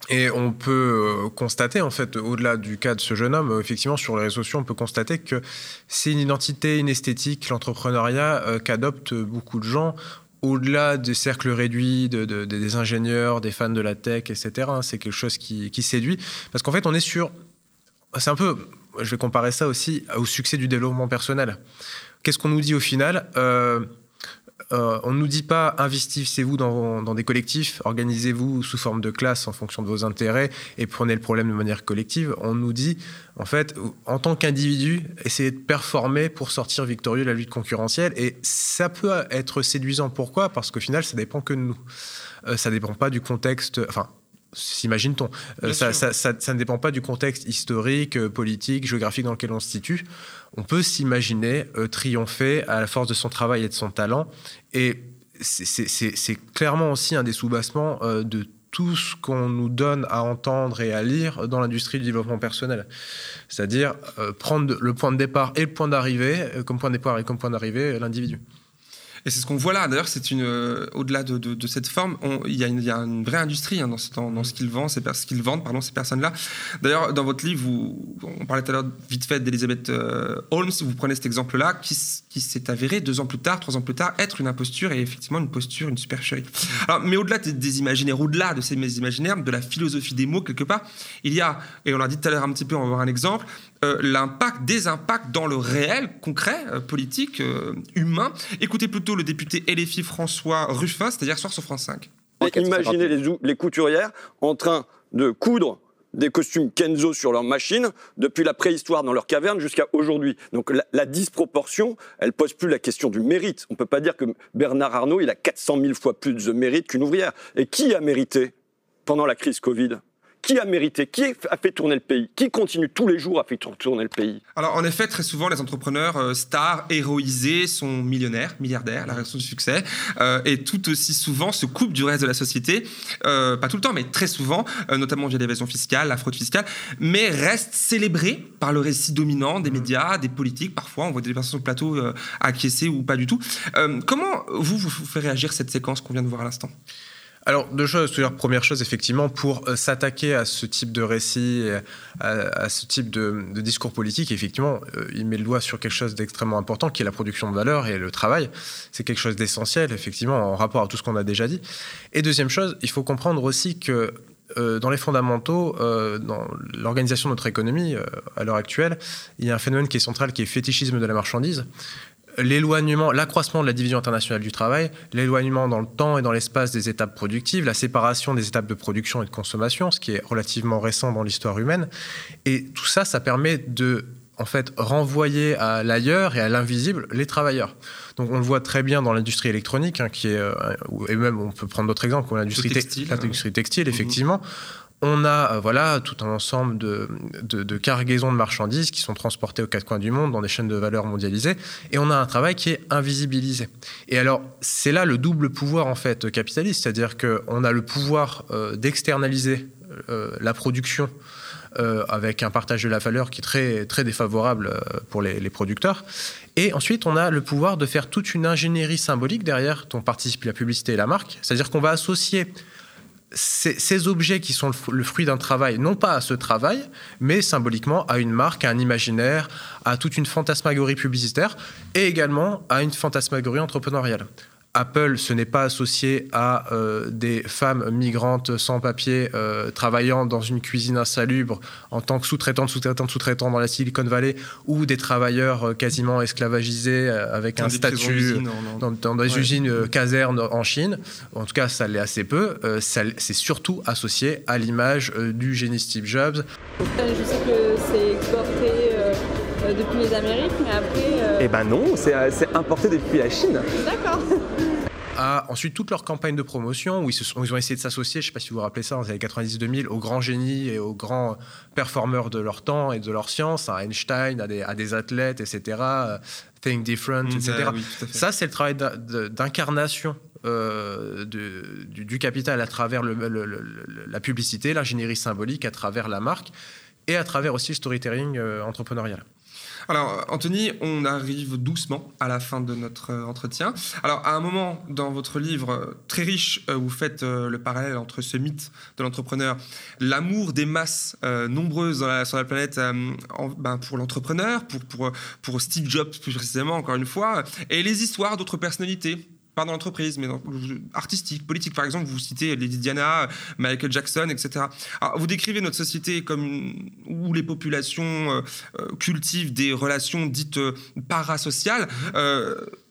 et on peut euh, constater, en fait, au-delà du cas de ce jeune homme, euh, effectivement, sur les réseaux sociaux, on peut constater que c'est une identité, une esthétique, l'entrepreneuriat euh, qu'adoptent beaucoup de gens au-delà des cercles réduits de, des ingénieurs, des fans de la tech, etc. Hein, c'est quelque chose qui, séduit. Parce qu'en fait, on est sur. C'est un peu je vais comparer ça aussi au succès du développement personnel. Qu'est-ce qu'on nous dit au final? Euh, on ne nous dit pas investissez-vous dans, des collectifs, organisez-vous sous forme de classe en fonction de vos intérêts et prenez le problème de manière collective. On nous dit, en fait, en tant qu'individu, essayez de performer pour sortir victorieux de la lutte concurrentielle. Et ça peut être séduisant. Pourquoi? Parce qu'au final, ça dépend que de nous. Euh, ça dépend pas du contexte. Enfin, s'imagine-t-on. Euh, ça, ça, ça, ça, ne dépend pas du contexte historique, euh, politique, géographique dans lequel on se situe. On peut s'imaginer euh, triompher à la force de son travail et de son talent. Et c'est clairement aussi un des soubassements euh, de tout ce qu'on nous donne à entendre et à lire dans l'industrie du développement personnel. C'est-à-dire prendre le point de départ et le point d'arrivée, comme point de départ et comme point d'arrivée, l'individu. Et c'est ce qu'on voit là. D'ailleurs, c'est une euh, au-delà de, cette forme, il y, a une vraie industrie hein, dans, ce, qu'ils vendent, ces, pardon, ces personnes-là. D'ailleurs, dans votre livre, on parlait tout à l'heure vite fait d'Elizabeth euh, Holmes. Vous prenez cet exemple-là, qui, qui s'est avéré deux ans plus tard, trois ans plus tard, être une imposture et effectivement une posture, une supercherie. Alors, mais au-delà des, des, imaginaires, au-delà de ces imaginaires, de la philosophie des mots quelque part, il y a, et on l'a dit tout à l'heure un petit peu, on va voir un exemple, euh, l'impact, des impacts dans le réel, concret, euh, politique, euh, humain. Écoutez plutôt le député LFI François Ruffin, c'est-à-dire soir sur France 5. Imaginez les, les couturières en train de coudre des costumes Kenzo sur leurs machines depuis la préhistoire dans leur caverne jusqu'à aujourd'hui. Donc la, la, disproportion, elle pose plus la question du mérite. On peut pas dire que Bernard Arnault, il a 400 000 fois plus de mérite qu'une ouvrière. Et qui a mérité pendant la crise Covid? Qui a mérité? Qui a fait tourner le pays? Qui continue tous les jours à faire tourner le pays? Alors, en effet, très souvent, les entrepreneurs euh, stars, héroïsés, sont millionnaires, milliardaires, la raison du succès, euh, et tout aussi souvent se coupent du reste de la société, euh, pas tout le temps, mais très souvent, notamment via l'évasion fiscale, la fraude fiscale, mais restent célébrés par le récit dominant des médias, des politiques. Parfois, on voit des personnes sur le plateau acquiescer ou pas du tout. Comment vous, vous, vous fait réagir cette séquence qu'on vient de voir à l'instant? Alors, deux choses. Première chose, effectivement, pour euh, s'attaquer à ce type de récit, à, ce type de, discours politique, effectivement, euh, il met le doigt sur quelque chose d'extrêmement important, qui est la production de valeur et le travail. C'est quelque chose d'essentiel, effectivement, en rapport à tout ce qu'on a déjà dit. Et deuxième chose, il faut comprendre aussi que euh, dans les fondamentaux, dans l'organisation de notre économie à l'heure actuelle, il y a un phénomène qui est central, qui est fétichisme de la marchandise l'éloignement, l'accroissement de la division internationale du travail, l'éloignement dans le temps et dans l'espace des étapes productives, la séparation des étapes de production et de consommation, ce qui est relativement récent dans l'histoire humaine. Et tout ça, ça permet de en fait renvoyer à l'ailleurs et à l'invisible les travailleurs. Donc on le voit très bien dans l'industrie électronique, hein, qui est, euh, et même on peut prendre d'autres exemples comme l'industrie textile, l'industrie textile, effectivement. Mmh on a euh, voilà tout un ensemble de, cargaisons de marchandises qui sont transportées aux quatre coins du monde dans des chaînes de valeur mondialisées et on a un travail qui est invisibilisé. Et alors c'est là le double pouvoir en fait capitaliste, c'est-à-dire qu'on a le pouvoir euh, d'externaliser euh, la production avec un partage de la valeur qui est très, très défavorable pour les, les, producteurs. Et ensuite, on a le pouvoir de faire toute une ingénierie symbolique derrière dont participe la publicité et la marque, c'est-à-dire qu'on va associer ces, objets qui sont le fruit d'un travail, non pas à ce travail, mais symboliquement à une marque, à un imaginaire, à toute une fantasmagorie publicitaire et également à une fantasmagorie entrepreneuriale. Apple, ce n'est pas associé à euh, des femmes migrantes sans papier euh, travaillant dans une cuisine insalubre en tant que sous-traitants, sous-traitants, sous-traitants dans la Silicon Valley ou des travailleurs euh, quasiment esclavagisés avec dans un statut usines, dans, dans, des ouais. usines euh, casernes en Chine. En tout cas, ça l'est assez peu. c'est surtout associé à l'image du génie Steve Jobs. Je sais que c'est exporté depuis les Amériques, mais après. Euh... Eh ben non, c'est importé depuis la Chine. D'accord. À ensuite toute leur campagne de promotion où ils, se sont, ils ont essayé de s'associer, je ne sais pas si vous vous rappelez ça, dans les années 90-2000, aux grands génies et aux grands performeurs de leur temps et de leur science, à Einstein, à des, à des athlètes, etc. Think Different, mmh, etc. Oui, ça, c'est le travail d'incarnation euh, de, du, du, capital à travers le, le, le, la publicité, l'ingénierie symbolique, à travers la marque et à travers aussi le storytelling euh, entrepreneurial. Alors, Anthony, on arrive doucement à la fin de notre euh, entretien. Alors, à un moment dans votre livre euh, très riche, euh, vous faites le parallèle entre ce mythe de l'entrepreneur, l'amour des masses nombreuses sur la planète en, ben, pour l'entrepreneur, pour Steve Jobs plus précisément, encore une fois, et les histoires d'autres personnalités pas dans l'entreprise, mais dans, artistique, politique. Par exemple, vous citez Lady Diana, Michael Jackson, etc. Alors, vous décrivez notre société comme où les populations euh, euh, cultivent des relations dites euh, parasociales.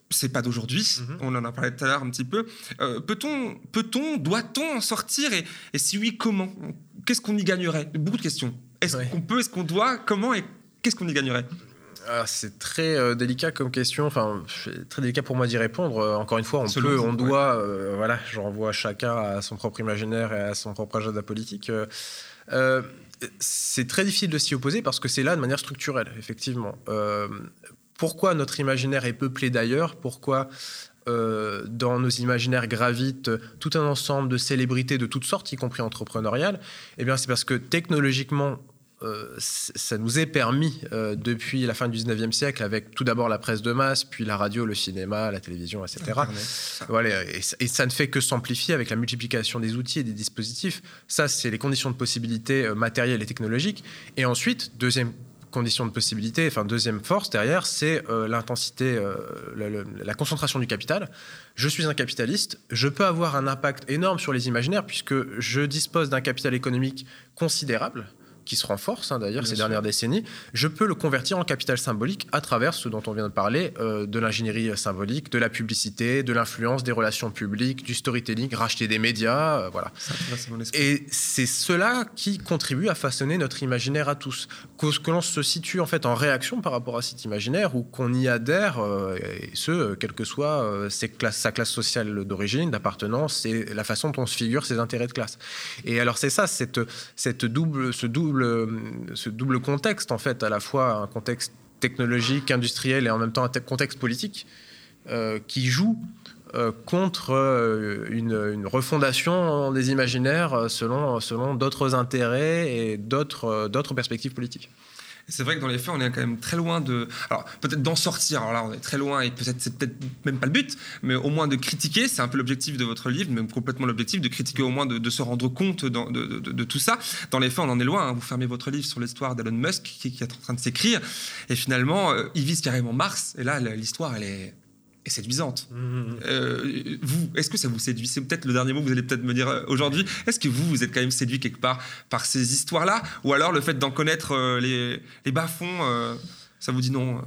c'est pas d'aujourd'hui, on en a parlé tout à l'heure un petit peu. peut-on, peut-on, doit-on en sortir et, et si oui, comment? Qu'est-ce qu'on y gagnerait? Beaucoup de questions. Est-ce qu'on peut, est-ce qu'on doit? Comment et qu'est-ce qu'on y gagnerait? Ah, c'est très euh, délicat comme question. Enfin, très délicat pour moi d'y répondre. Euh, encore une fois, on peut, on doit. Euh, voilà, je renvoie chacun à son propre imaginaire et à son propre agenda politique. c'est très difficile de s'y opposer parce que c'est là de manière structurelle, effectivement. pourquoi notre imaginaire est peuplé d'ailleurs? Pourquoi dans nos imaginaires gravitent tout un ensemble de célébrités de toutes sortes, y compris entrepreneuriales? Eh bien, c'est parce que technologiquement, euh, ça nous est permis euh, depuis la fin du 19e siècle, avec tout d'abord la presse de masse, puis la radio, le cinéma, la télévision, etc. Voilà, et, ça ne fait que s'amplifier avec la multiplication des outils et des dispositifs. Ça, c'est les conditions de possibilité euh, matérielles et technologiques. Et ensuite, deuxième condition de possibilité, enfin deuxième force derrière, c'est l'intensité, la, concentration du capital. Je suis un capitaliste, je peux avoir un impact énorme sur les imaginaires puisque je dispose d'un capital économique considérable qui se renforce hein, d'ailleurs ces dernières décennies, je peux le convertir en capital symbolique à travers ce dont on vient de parler, euh, de l'ingénierie symbolique, de la publicité, de l'influence, des relations publiques, du storytelling, racheter des médias, euh, voilà. Et c'est cela qui contribue à façonner notre imaginaire à tous. Que, que l'on se situe en fait en réaction par rapport à cet imaginaire ou qu'on y adhère, euh, et ce, quelle que soit ses classes, sa classe sociale d'origine, d'appartenance, et la façon dont on se figure ses intérêts de classe. Et alors c'est ça, cette, cette double, ce double ce double contexte, en fait, à la fois un contexte technologique, industriel et en même temps un contexte politique, euh, qui joue euh, contre euh, une, refondation des imaginaires selon, selon d'autres intérêts et d'autres perspectives politiques c'est vrai que dans les faits, on est quand même très loin de. Alors, peut-être d'en sortir. Alors là, on est très loin et peut-être c'est peut-être même pas le but, mais au moins de critiquer. C'est un peu l'objectif de votre livre, même complètement l'objectif, de critiquer au moins, de, se rendre compte de, tout ça. Dans les faits, on en est loin. Hein. Vous fermez votre livre sur l'histoire d'Elon Musk qui, qui, est en train de s'écrire. Et finalement, euh, il vise carrément Mars. Et là, l'histoire, elle est et séduisante. Mmh. Euh, vous, est-ce que ça vous séduit? C'est peut-être le dernier mot que vous allez peut-être me dire euh, aujourd'hui. Est-ce que vous, vous êtes quand même séduit quelque part par ces histoires-là? Ou alors le fait d'en connaître euh, les, les bas-fonds ça vous dit non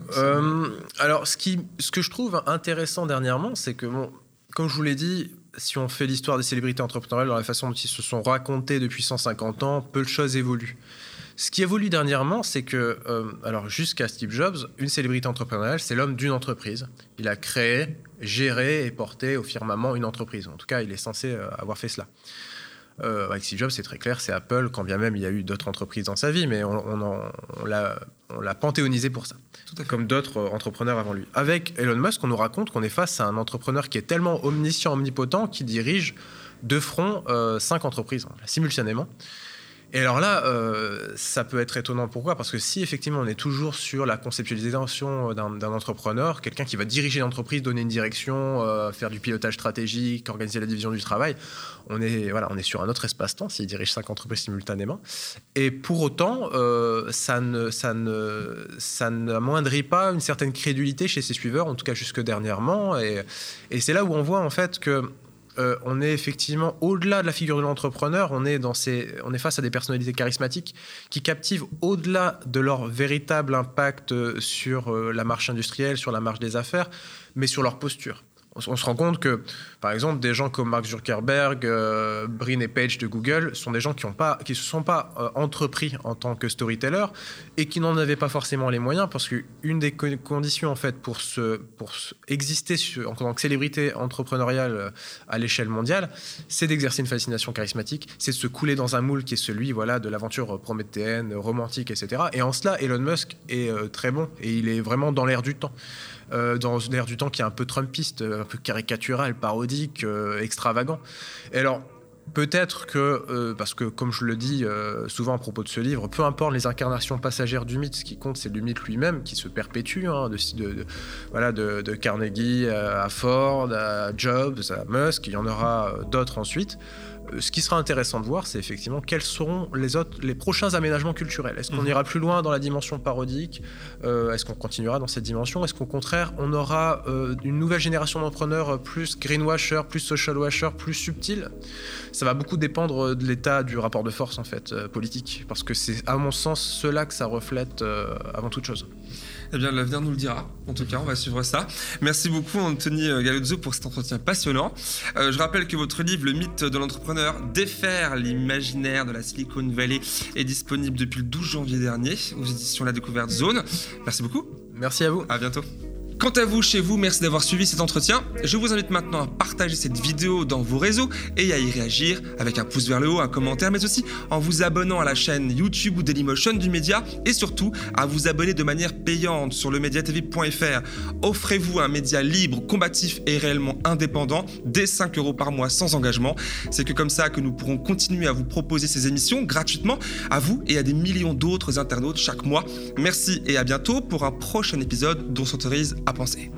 Alors, ce, qui, ce que je trouve intéressant dernièrement, c'est que, bon, comme je vous l'ai dit, si on fait l'histoire des célébrités entrepreneuriales dans la façon dont ils se sont racontés depuis 150 ans, peu de choses évoluent. Ce qui évolue dernièrement, c'est que, euh, alors jusqu'à Steve Jobs, une célébrité entrepreneuriale, c'est l'homme d'une entreprise. Il a créé, géré et porté au firmament une entreprise. En tout cas, il est censé euh, avoir fait cela. Euh, avec Steve Jobs, c'est très clair, c'est Apple, quand bien même il y a eu d'autres entreprises dans sa vie, mais on, on, l'a panthéonisé pour ça, comme d'autres entrepreneurs avant lui. Avec Elon Musk, on nous raconte qu'on est face à un entrepreneur qui est tellement omniscient, omnipotent, qui dirige de front cinq entreprises simultanément. Et alors là, euh, ça peut être étonnant. Pourquoi? Parce que si effectivement on est toujours sur la conceptualisation d'un entrepreneur, quelqu'un qui va diriger l'entreprise, donner une direction, euh, faire du pilotage stratégique, organiser la division du travail, on est, voilà, on est sur un autre espace-temps s'il dirige cinq entreprises simultanément. Et pour autant, euh, ça ne, ça ne, ça n'amoindrit pas une certaine crédulité chez ses suiveurs, en tout cas jusque dernièrement. Et c'est là où on voit en fait que euh, on est effectivement au-delà de la figure de l'entrepreneur, on est, on est face à des personnalités charismatiques qui captivent au-delà de leur véritable impact euh, sur euh, la marche industrielle, sur la marche des affaires, mais sur leur posture on, se rend compte que, par exemple, des gens comme Mark Zuckerberg, euh, Brin et Page de Google sont des gens qui ne se sont pas euh, entrepris en tant que storyteller et qui n'en avaient pas forcément les moyens parce qu'une des conditions en fait pour, exister en tant que célébrité entrepreneuriale euh, à l'échelle mondiale, c'est d'exercer une fascination charismatique, c'est de se couler dans un moule qui est celui voilà, de l'aventure prométhéenne, romantique, etc. Et en cela, Elon Musk est très bon et il est vraiment dans l'air du temps. Euh, dans l'air du temps qui est un peu trumpiste, un peu caricatural, parodique, euh, extravagant. Et alors, Peut-être que, euh, parce que comme je le dis souvent à propos de ce livre, peu importe les incarnations passagères du mythe, ce qui compte c'est le mythe lui-même qui se perpétue, hein, de, voilà, de, Carnegie à Ford, à Jobs, à Musk, il y en aura d'autres ensuite. Euh, Ce qui sera intéressant de voir, c'est effectivement quels seront les, autres, les prochains aménagements culturels. Est-ce qu'on Mhm. ira plus loin dans la dimension parodique Euh, Est-ce qu'on continuera dans cette dimension Est-ce qu'au contraire, on aura euh, une nouvelle génération d'entrepreneurs plus greenwasher, plus social washer, plus subtil Ça va beaucoup dépendre de l'état du rapport de force en fait euh, politique, parce que c'est à mon sens cela que ça reflète avant toute chose. Eh bien, l'avenir nous le dira. En tout cas, on va suivre ça. Merci beaucoup, Anthony euh, Galuzzo, pour cet entretien passionnant. Euh, je rappelle que votre livre, Le mythe de l'entrepreneur, défaire l'imaginaire de la Silicon Valley, est disponible depuis le 12 janvier dernier aux éditions La Découverte Zone. Merci beaucoup. Merci à vous. À bientôt. Quant à vous, chez vous, merci d'avoir suivi cet entretien. Je vous invite maintenant à partager cette vidéo dans vos réseaux et à y réagir avec un pouce vers le haut, un commentaire, mais aussi en vous abonnant à la chaîne YouTube ou Dailymotion du média et surtout à vous abonner de manière payante sur le mediatv.fr. Offrez-vous un média libre, combatif et réellement indépendant dès 5 euros par mois sans engagement. C'est que comme ça que nous pourrons continuer à vous proposer ces émissions gratuitement à vous et à des millions d'autres internautes chaque mois. Merci et à bientôt pour un prochain épisode dont s'autorise à penser.